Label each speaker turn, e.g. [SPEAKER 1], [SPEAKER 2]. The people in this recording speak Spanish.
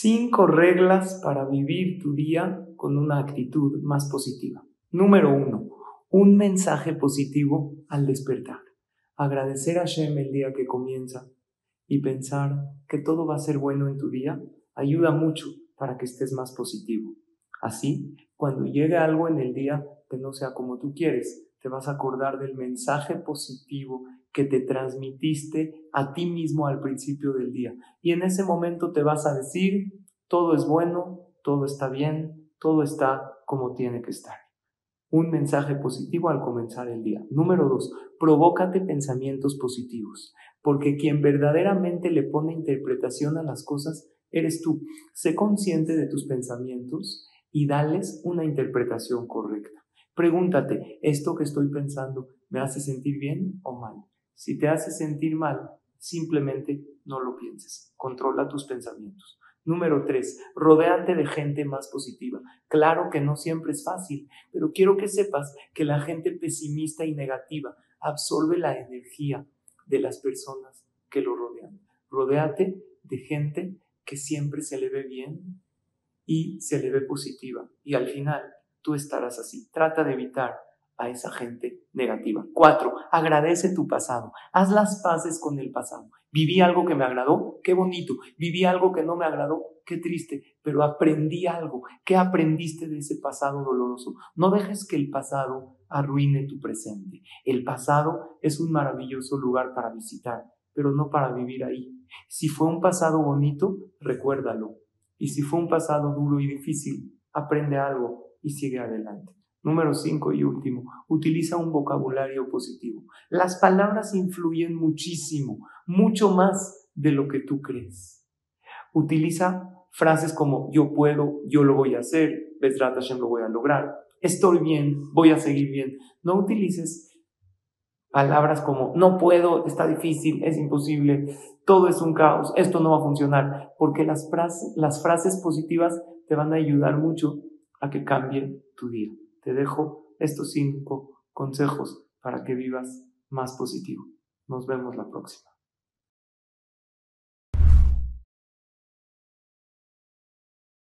[SPEAKER 1] Cinco reglas para vivir tu día con una actitud más positiva. Número uno, un mensaje positivo al despertar. Agradecer a Shem el día que comienza y pensar que todo va a ser bueno en tu día ayuda mucho para que estés más positivo. Así, cuando llegue algo en el día que no sea como tú quieres, te vas a acordar del mensaje positivo que te transmitiste a ti mismo al principio del día. Y en ese momento te vas a decir, todo es bueno, todo está bien, todo está como tiene que estar. Un mensaje positivo al comenzar el día. Número dos, provócate pensamientos positivos, porque quien verdaderamente le pone interpretación a las cosas eres tú. Sé consciente de tus pensamientos y dales una interpretación correcta. Pregúntate, ¿esto que estoy pensando me hace sentir bien o mal? Si te hace sentir mal, simplemente no lo pienses. Controla tus pensamientos. Número tres, rodéate de gente más positiva. Claro que no siempre es fácil, pero quiero que sepas que la gente pesimista y negativa absorbe la energía de las personas que lo rodean. Rodéate de gente que siempre se le ve bien y se le ve positiva. Y al final estarás así. Trata de evitar a esa gente negativa. Cuatro, agradece tu pasado. Haz las paces con el pasado. Viví algo que me agradó, qué bonito. Viví algo que no me agradó, qué triste. Pero aprendí algo. ¿Qué aprendiste de ese pasado doloroso? No dejes que el pasado arruine tu presente. El pasado es un maravilloso lugar para visitar, pero no para vivir ahí. Si fue un pasado bonito, recuérdalo. Y si fue un pasado duro y difícil, aprende algo y sigue adelante. Número 5 y último, utiliza un vocabulario positivo. Las palabras influyen muchísimo, mucho más de lo que tú crees. Utiliza frases como yo puedo, yo lo voy a hacer, Bezrat Hashem lo voy a lograr, estoy bien, voy a seguir bien. No utilices palabras como no puedo, está difícil, es imposible, todo es un caos, esto no va a funcionar, porque las frases, las frases positivas te van a ayudar mucho a que cambie tu día te dejo estos cinco consejos para que vivas más positivo. Nos vemos la próxima.